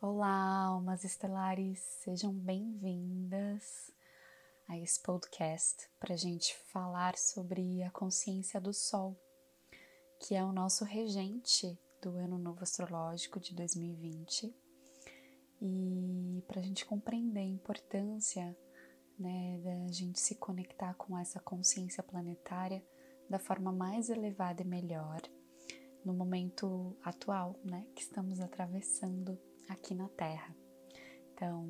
Olá, almas estelares, sejam bem-vindas a esse podcast para a gente falar sobre a consciência do Sol, que é o nosso regente do Ano Novo Astrológico de 2020, e para a gente compreender a importância né, da gente se conectar com essa consciência planetária da forma mais elevada e melhor no momento atual, né, que estamos atravessando aqui na Terra. Então,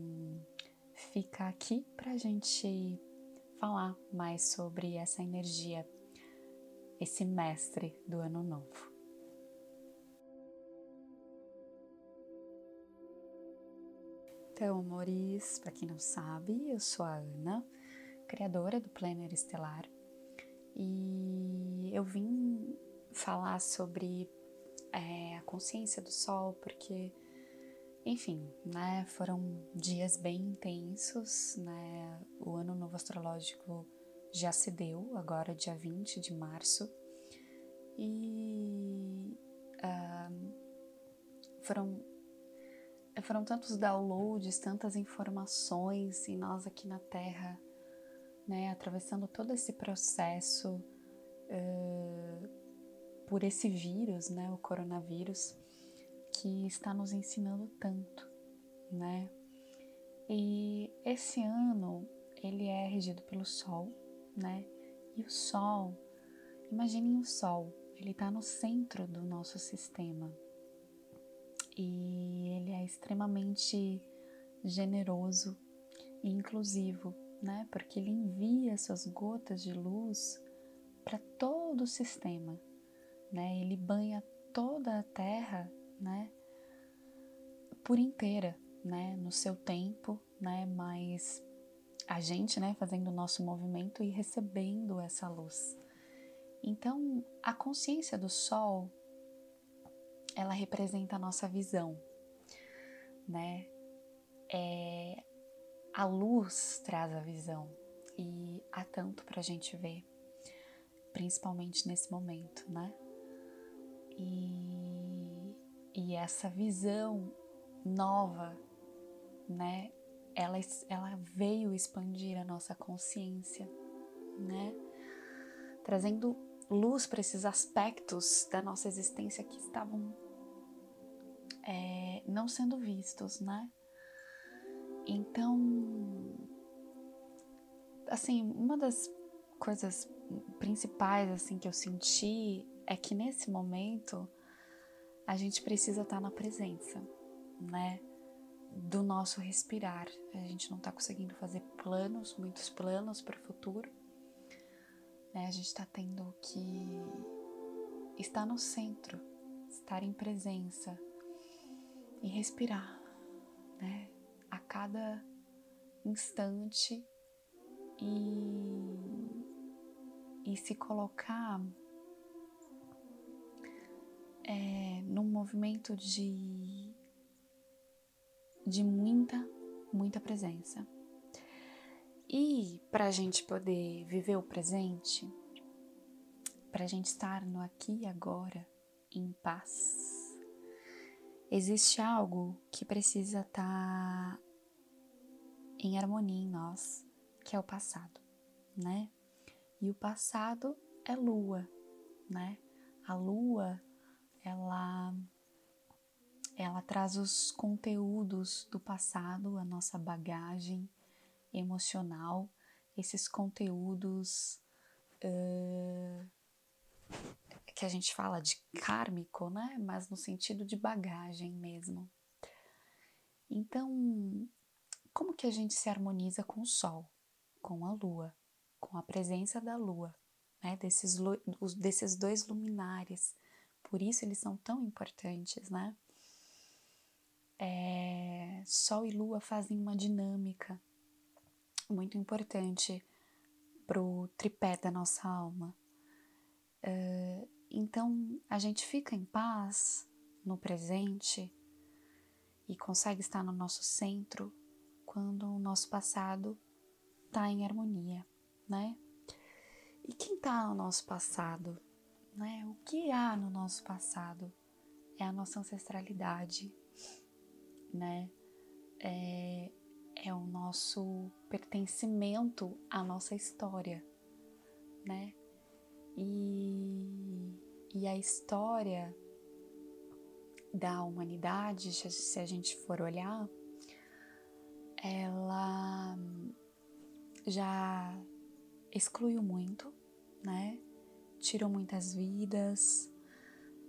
fica aqui para a gente falar mais sobre essa energia, esse mestre do Ano Novo. Então, amores, para quem não sabe, eu sou a Ana, criadora do Planner Estelar, e eu vim falar sobre é, a consciência do Sol, porque enfim, né, foram dias bem intensos, né? O ano novo astrológico já se deu, agora dia 20 de março, e uh, foram, foram tantos downloads, tantas informações, e nós aqui na Terra, né, atravessando todo esse processo uh, por esse vírus, né, o coronavírus que está nos ensinando tanto, né? E esse ano ele é regido pelo Sol, né? E o Sol, imaginem o Sol, ele está no centro do nosso sistema e ele é extremamente generoso e inclusivo, né? Porque ele envia suas gotas de luz para todo o sistema, né? Ele banha toda a Terra né, por inteira, né, no seu tempo, né, mas a gente, né, fazendo o nosso movimento e recebendo essa luz. Então, a consciência do sol, ela representa a nossa visão, né? É, a luz traz a visão e há tanto para a gente ver, principalmente nesse momento, né? E e essa visão nova, né? Ela, ela veio expandir a nossa consciência, né? Trazendo luz para esses aspectos da nossa existência que estavam é, não sendo vistos, né? Então, assim, uma das coisas principais assim que eu senti é que nesse momento a gente precisa estar tá na presença, né? Do nosso respirar. A gente não está conseguindo fazer planos, muitos planos para o futuro. Né? A gente está tendo que estar no centro, estar em presença e respirar, né? A cada instante e, e se colocar é, num movimento de, de muita, muita presença. E para a gente poder viver o presente, para a gente estar no aqui e agora, em paz, existe algo que precisa estar tá em harmonia em nós, que é o passado, né? E o passado é lua, né? A lua ela ela traz os conteúdos do passado, a nossa bagagem emocional, esses conteúdos uh, que a gente fala de kármico, né? Mas no sentido de bagagem mesmo. Então, como que a gente se harmoniza com o Sol, com a Lua, com a presença da Lua, né? Desses, desses dois luminares por isso eles são tão importantes, né? É, Sol e Lua fazem uma dinâmica muito importante pro tripé da nossa alma. Uh, então a gente fica em paz no presente e consegue estar no nosso centro quando o nosso passado está em harmonia, né? E quem está no nosso passado? Né? O que há no nosso passado é a nossa ancestralidade, né? É, é o nosso pertencimento à nossa história, né? E, e a história da humanidade, se a gente for olhar, ela já excluiu muito, né? Tirou muitas vidas,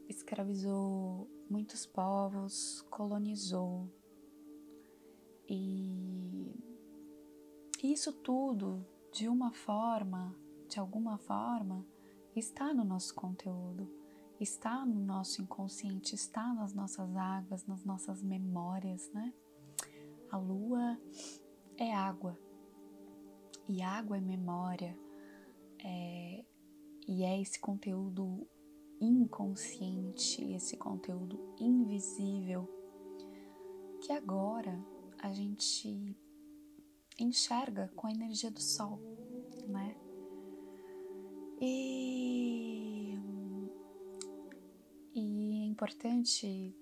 escravizou muitos povos, colonizou. E isso tudo, de uma forma, de alguma forma, está no nosso conteúdo, está no nosso inconsciente, está nas nossas águas, nas nossas memórias, né? A lua é água e água é memória, é, e é esse conteúdo inconsciente, esse conteúdo invisível que agora a gente enxerga com a energia do sol, né? E, e é importante,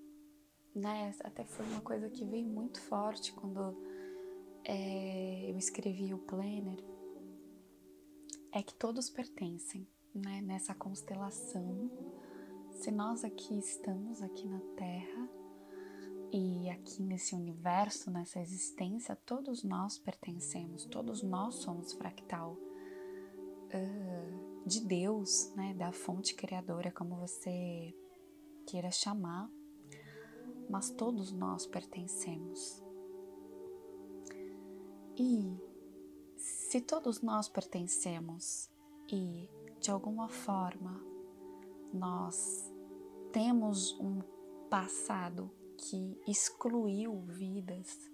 né? Até foi uma coisa que veio muito forte quando é, eu escrevi o planner, é que todos pertencem, né? Nessa constelação. Se nós aqui estamos aqui na Terra e aqui nesse universo, nessa existência, todos nós pertencemos, todos nós somos fractal uh, de Deus, né? Da fonte criadora, como você queira chamar, mas todos nós pertencemos. E se todos nós pertencemos e de alguma forma nós temos um passado que excluiu vidas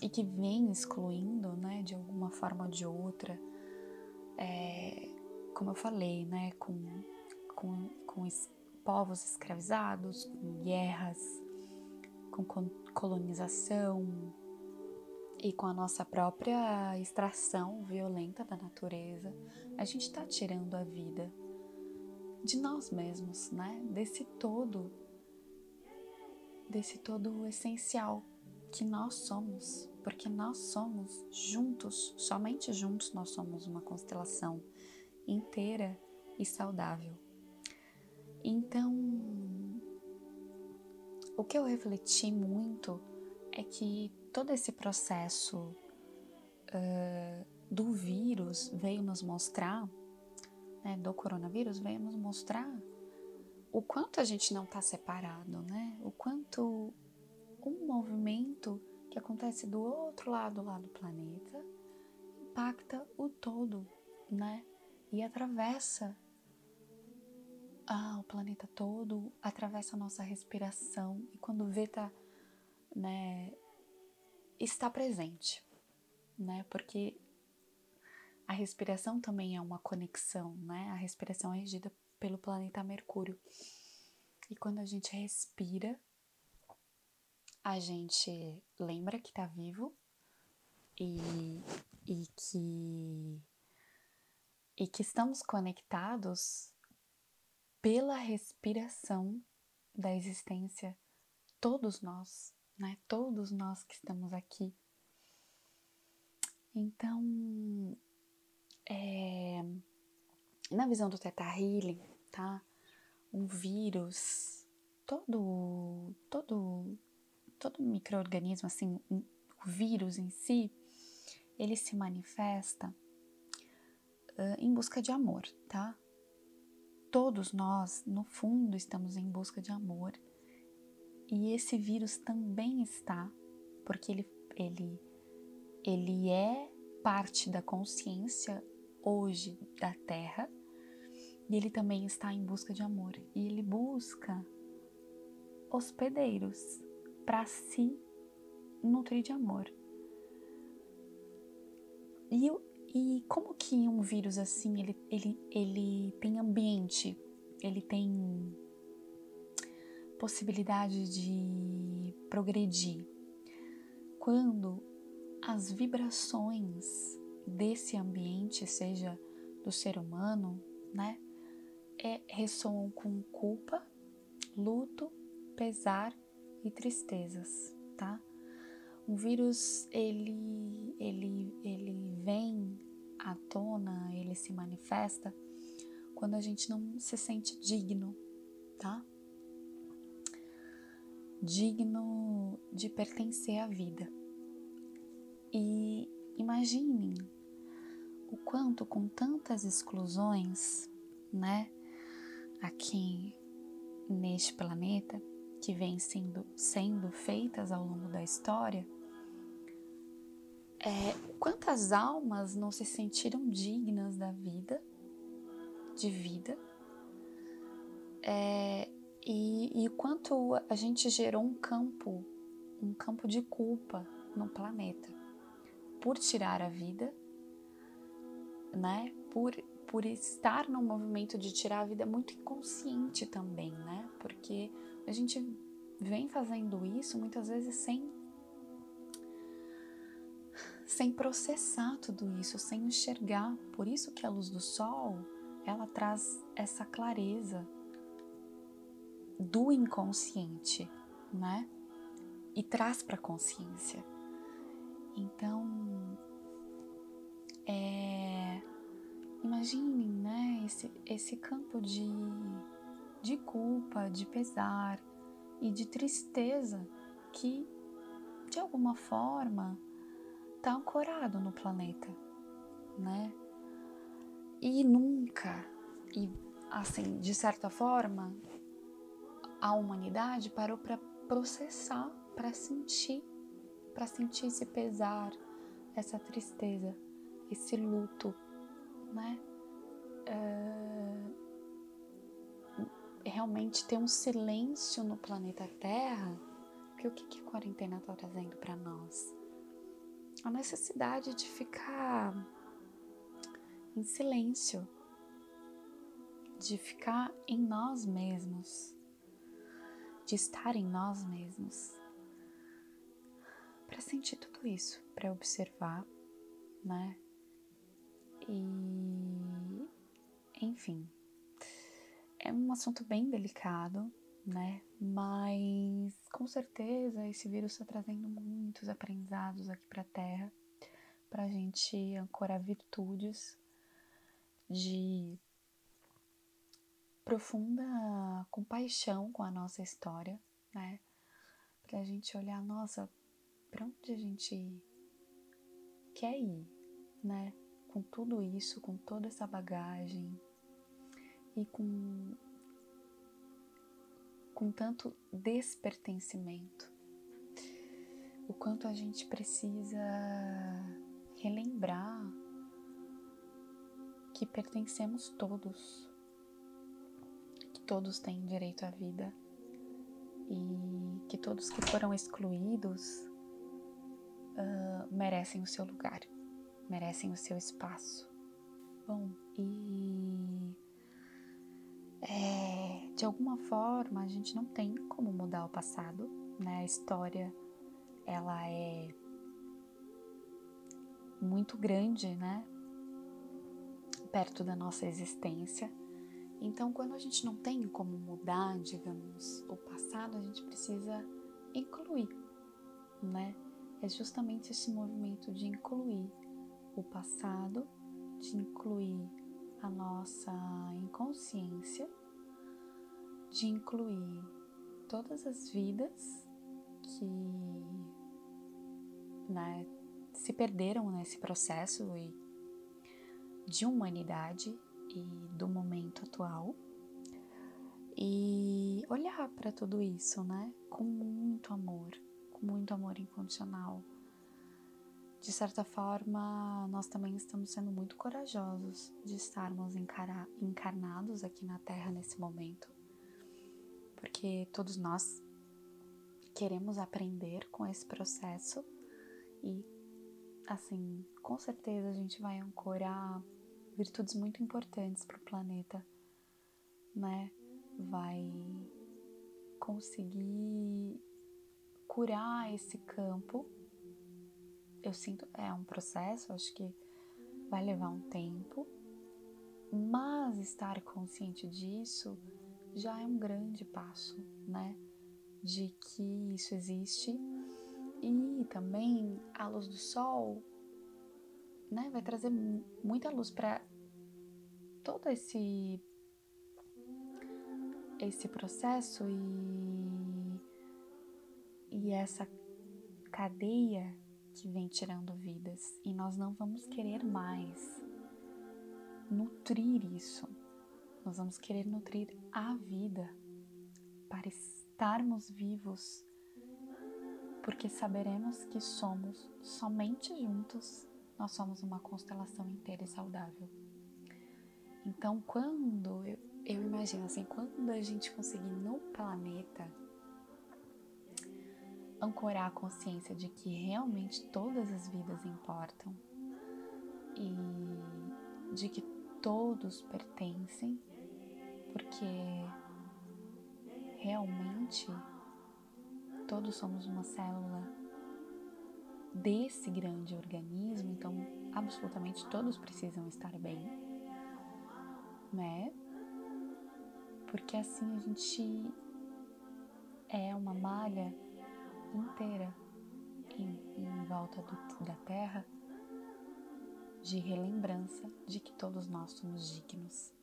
e que vem excluindo, né, de alguma forma ou de outra, é, como eu falei, né, com, com, com es, povos escravizados, com guerras, com colonização, e com a nossa própria extração violenta da natureza, a gente está tirando a vida de nós mesmos, né? Desse todo, desse todo essencial que nós somos, porque nós somos juntos, somente juntos nós somos uma constelação inteira e saudável. Então, o que eu refleti muito é que todo esse processo uh, do vírus veio nos mostrar, né, do coronavírus, veio nos mostrar o quanto a gente não está separado, né? O quanto um movimento que acontece do outro lado lá do planeta impacta o todo, né? E atravessa ah, o planeta todo, atravessa a nossa respiração e quando vê tá, né, está presente, né? Porque a respiração também é uma conexão, né? A respiração é regida pelo planeta Mercúrio. E quando a gente respira, a gente lembra que está vivo e, e que e que estamos conectados pela respiração da existência, todos nós, né? Todos nós que estamos aqui. Então, é, na visão do Theta Healing, tá? Um vírus, todo, todo, todo microorganismo, assim, o vírus em si, ele se manifesta uh, em busca de amor, tá? Todos nós, no fundo, estamos em busca de amor e esse vírus também está, porque ele, ele, ele é parte da consciência hoje da Terra e ele também está em busca de amor. E ele busca hospedeiros para se nutrir de amor. E, e como que um vírus assim, ele, ele, ele tem ambiente, ele tem possibilidade de progredir quando as vibrações desse ambiente, seja do ser humano, né, é, ressoam com culpa, luto, pesar e tristezas. tá? Um vírus, ele, ele, ele vem à tona, ele se manifesta quando a gente não se sente digno, tá? Digno de pertencer à vida. E imaginem o quanto com tantas exclusões, né, aqui neste planeta que vem sendo, sendo feitas ao longo da história, é, quantas almas não se sentiram dignas da vida de vida é, e, e quanto a gente gerou um campo, um campo de culpa no planeta por tirar a vida, né? Por, por estar num movimento de tirar a vida muito inconsciente também, né? Porque a gente vem fazendo isso muitas vezes sem sem processar tudo isso, sem enxergar. Por isso que a luz do sol ela traz essa clareza do inconsciente, né? E traz para a consciência. Então, é, imaginem, né, esse, esse campo de, de culpa, de pesar e de tristeza que, de alguma forma, está ancorado no planeta, né? E nunca, e assim, de certa forma, a humanidade parou para processar, para sentir, para sentir esse pesar, essa tristeza, esse luto, né? É... Realmente ter um silêncio no planeta Terra, porque o que, que a quarentena está trazendo para nós? A necessidade de ficar em silêncio, de ficar em nós mesmos, de estar em nós mesmos, para sentir tudo isso, para observar, né? E enfim, é um assunto bem delicado, né? Mas com certeza esse vírus está trazendo muitos aprendizados aqui para a Terra, para a gente ancorar virtudes de profunda compaixão com a nossa história, né? Para a gente olhar, nossa, para onde a gente quer ir, né? Com tudo isso, com toda essa bagagem e com com tanto despertencimento. O quanto a gente precisa relembrar que pertencemos todos, todos têm direito à vida e que todos que foram excluídos uh, merecem o seu lugar, merecem o seu espaço. Bom, e é, de alguma forma a gente não tem como mudar o passado, né? A história ela é muito grande, né? perto da nossa existência. Então, quando a gente não tem como mudar, digamos, o passado, a gente precisa incluir, né? É justamente esse movimento de incluir o passado, de incluir a nossa inconsciência, de incluir todas as vidas que né, se perderam nesse processo de humanidade e do momento atual e olhar para tudo isso, né, com muito amor, com muito amor incondicional. De certa forma, nós também estamos sendo muito corajosos de estarmos encarnados aqui na Terra nesse momento, porque todos nós queremos aprender com esse processo e, assim, com certeza a gente vai ancorar virtudes muito importantes para o planeta, né? Vai conseguir curar esse campo. Eu sinto, é um processo, acho que vai levar um tempo, mas estar consciente disso já é um grande passo, né? De que isso existe E também a luz do sol, né, vai trazer muita luz para todo esse esse processo e e essa cadeia que vem tirando vidas e nós não vamos querer mais nutrir isso. Nós vamos querer nutrir a vida para estarmos vivos, porque saberemos que somos somente juntos, nós somos uma constelação inteira e saudável. Então, quando eu, eu imagino assim, quando a gente conseguir no planeta ancorar a consciência de que realmente todas as vidas importam e de que todos pertencem, porque realmente todos somos uma célula desse grande organismo, então absolutamente todos precisam estar bem, né? Porque assim a gente é uma malha inteira em, em volta do, da Terra de relembrança de que todos nós somos dignos.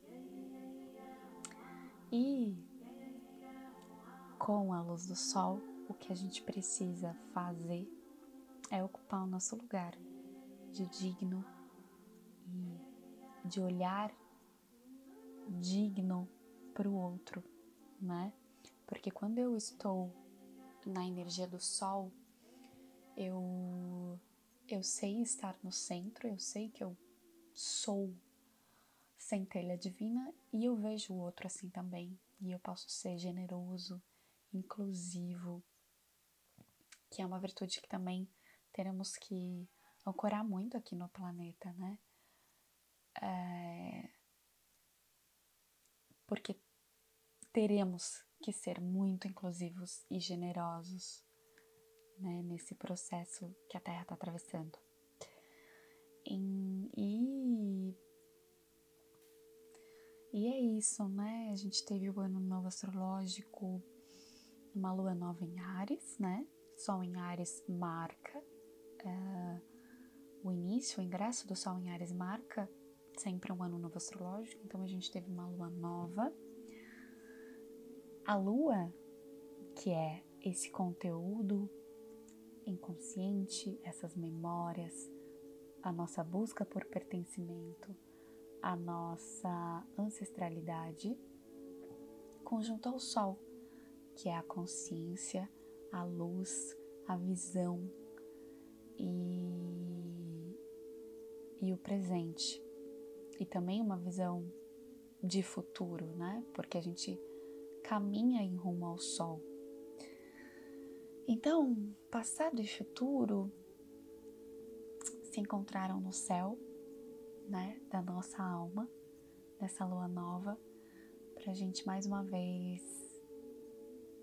E com a luz do sol, o que a gente precisa fazer é ocupar o nosso lugar de digno e de olhar digno para o outro, né? Porque quando eu estou na energia do sol, eu eu sei estar no centro, eu sei que eu sou centelha divina e eu vejo o outro assim também. E eu posso ser generoso, inclusivo, que é uma virtude que também teremos que ancorar muito aqui no planeta, né? É... Porque teremos que ser muito inclusivos e generosos né, nesse processo que a Terra está atravessando. E, e, e é isso, né? A gente teve o ano novo astrológico, uma lua nova em Ares, né? Sol em Ares marca uh, o início, o ingresso do Sol em Ares marca sempre um ano novo astrológico, então a gente teve uma lua nova. A lua, que é esse conteúdo inconsciente, essas memórias, a nossa busca por pertencimento, a nossa ancestralidade, conjunto ao Sol, que é a consciência, a luz, a visão e, e o presente. E também uma visão de futuro, né? Porque a gente caminha em rumo ao Sol então, passado e futuro se encontraram no céu, né, da nossa alma, nessa lua nova, para a gente mais uma vez,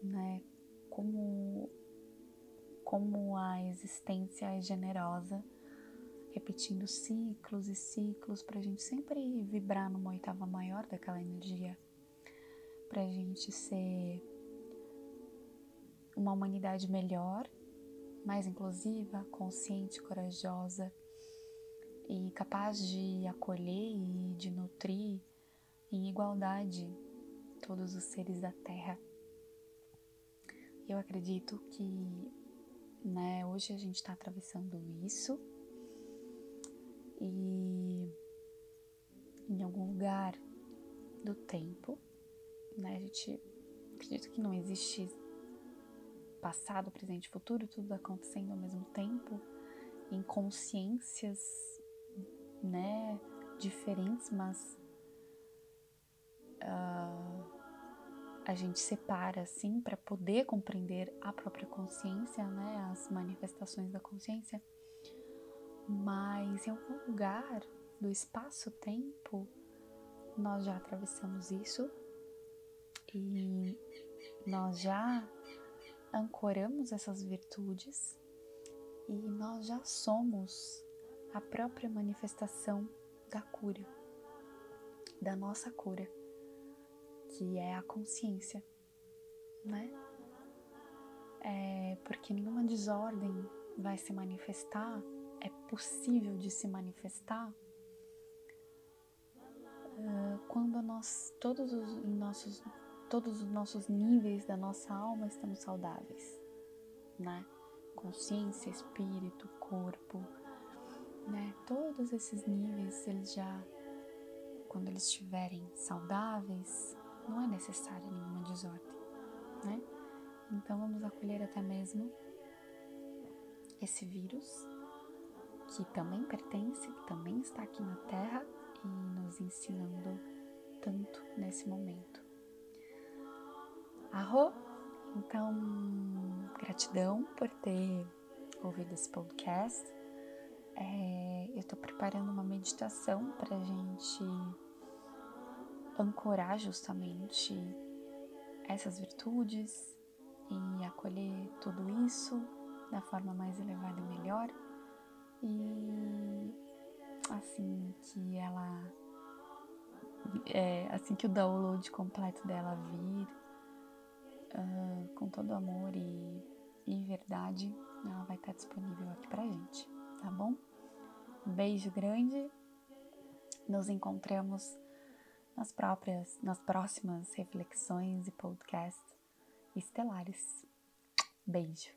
né, como como a existência é generosa, repetindo ciclos e ciclos, para a gente sempre vibrar numa oitava maior daquela energia, para a gente ser uma humanidade melhor, mais inclusiva, consciente, corajosa e capaz de acolher e de nutrir em igualdade todos os seres da Terra. Eu acredito que hoje a gente está atravessando isso. E em algum lugar do tempo, né, a gente acredita que não existe passado, presente e futuro, tudo acontecendo ao mesmo tempo, em consciências, né, diferentes, mas uh, a gente separa assim para poder compreender a própria consciência, né, as manifestações da consciência. Mas em algum lugar do espaço-tempo nós já atravessamos isso e nós já ancoramos essas virtudes e nós já somos a própria manifestação da cura, da nossa cura, que é a consciência, né? É, porque nenhuma desordem vai se manifestar, é possível de se manifestar uh, quando nós todos os nossos todos os nossos níveis da nossa alma estão saudáveis, né? Consciência, espírito, corpo, né? Todos esses níveis, eles já quando eles estiverem saudáveis, não é necessária nenhuma desordem, né? Então vamos acolher até mesmo esse vírus que também pertence, que também está aqui na Terra e nos ensinando tanto nesse momento. Arro, então gratidão por ter ouvido esse podcast. É, eu estou preparando uma meditação para a gente ancorar justamente essas virtudes e acolher tudo isso da forma mais elevada e melhor. E assim que ela. É, assim que o download completo dela vir, uh, com todo amor e, e verdade, ela vai estar disponível aqui pra gente, tá bom? Um beijo grande. Nos encontramos nas próprias, nas próximas reflexões e podcasts estelares. Beijo.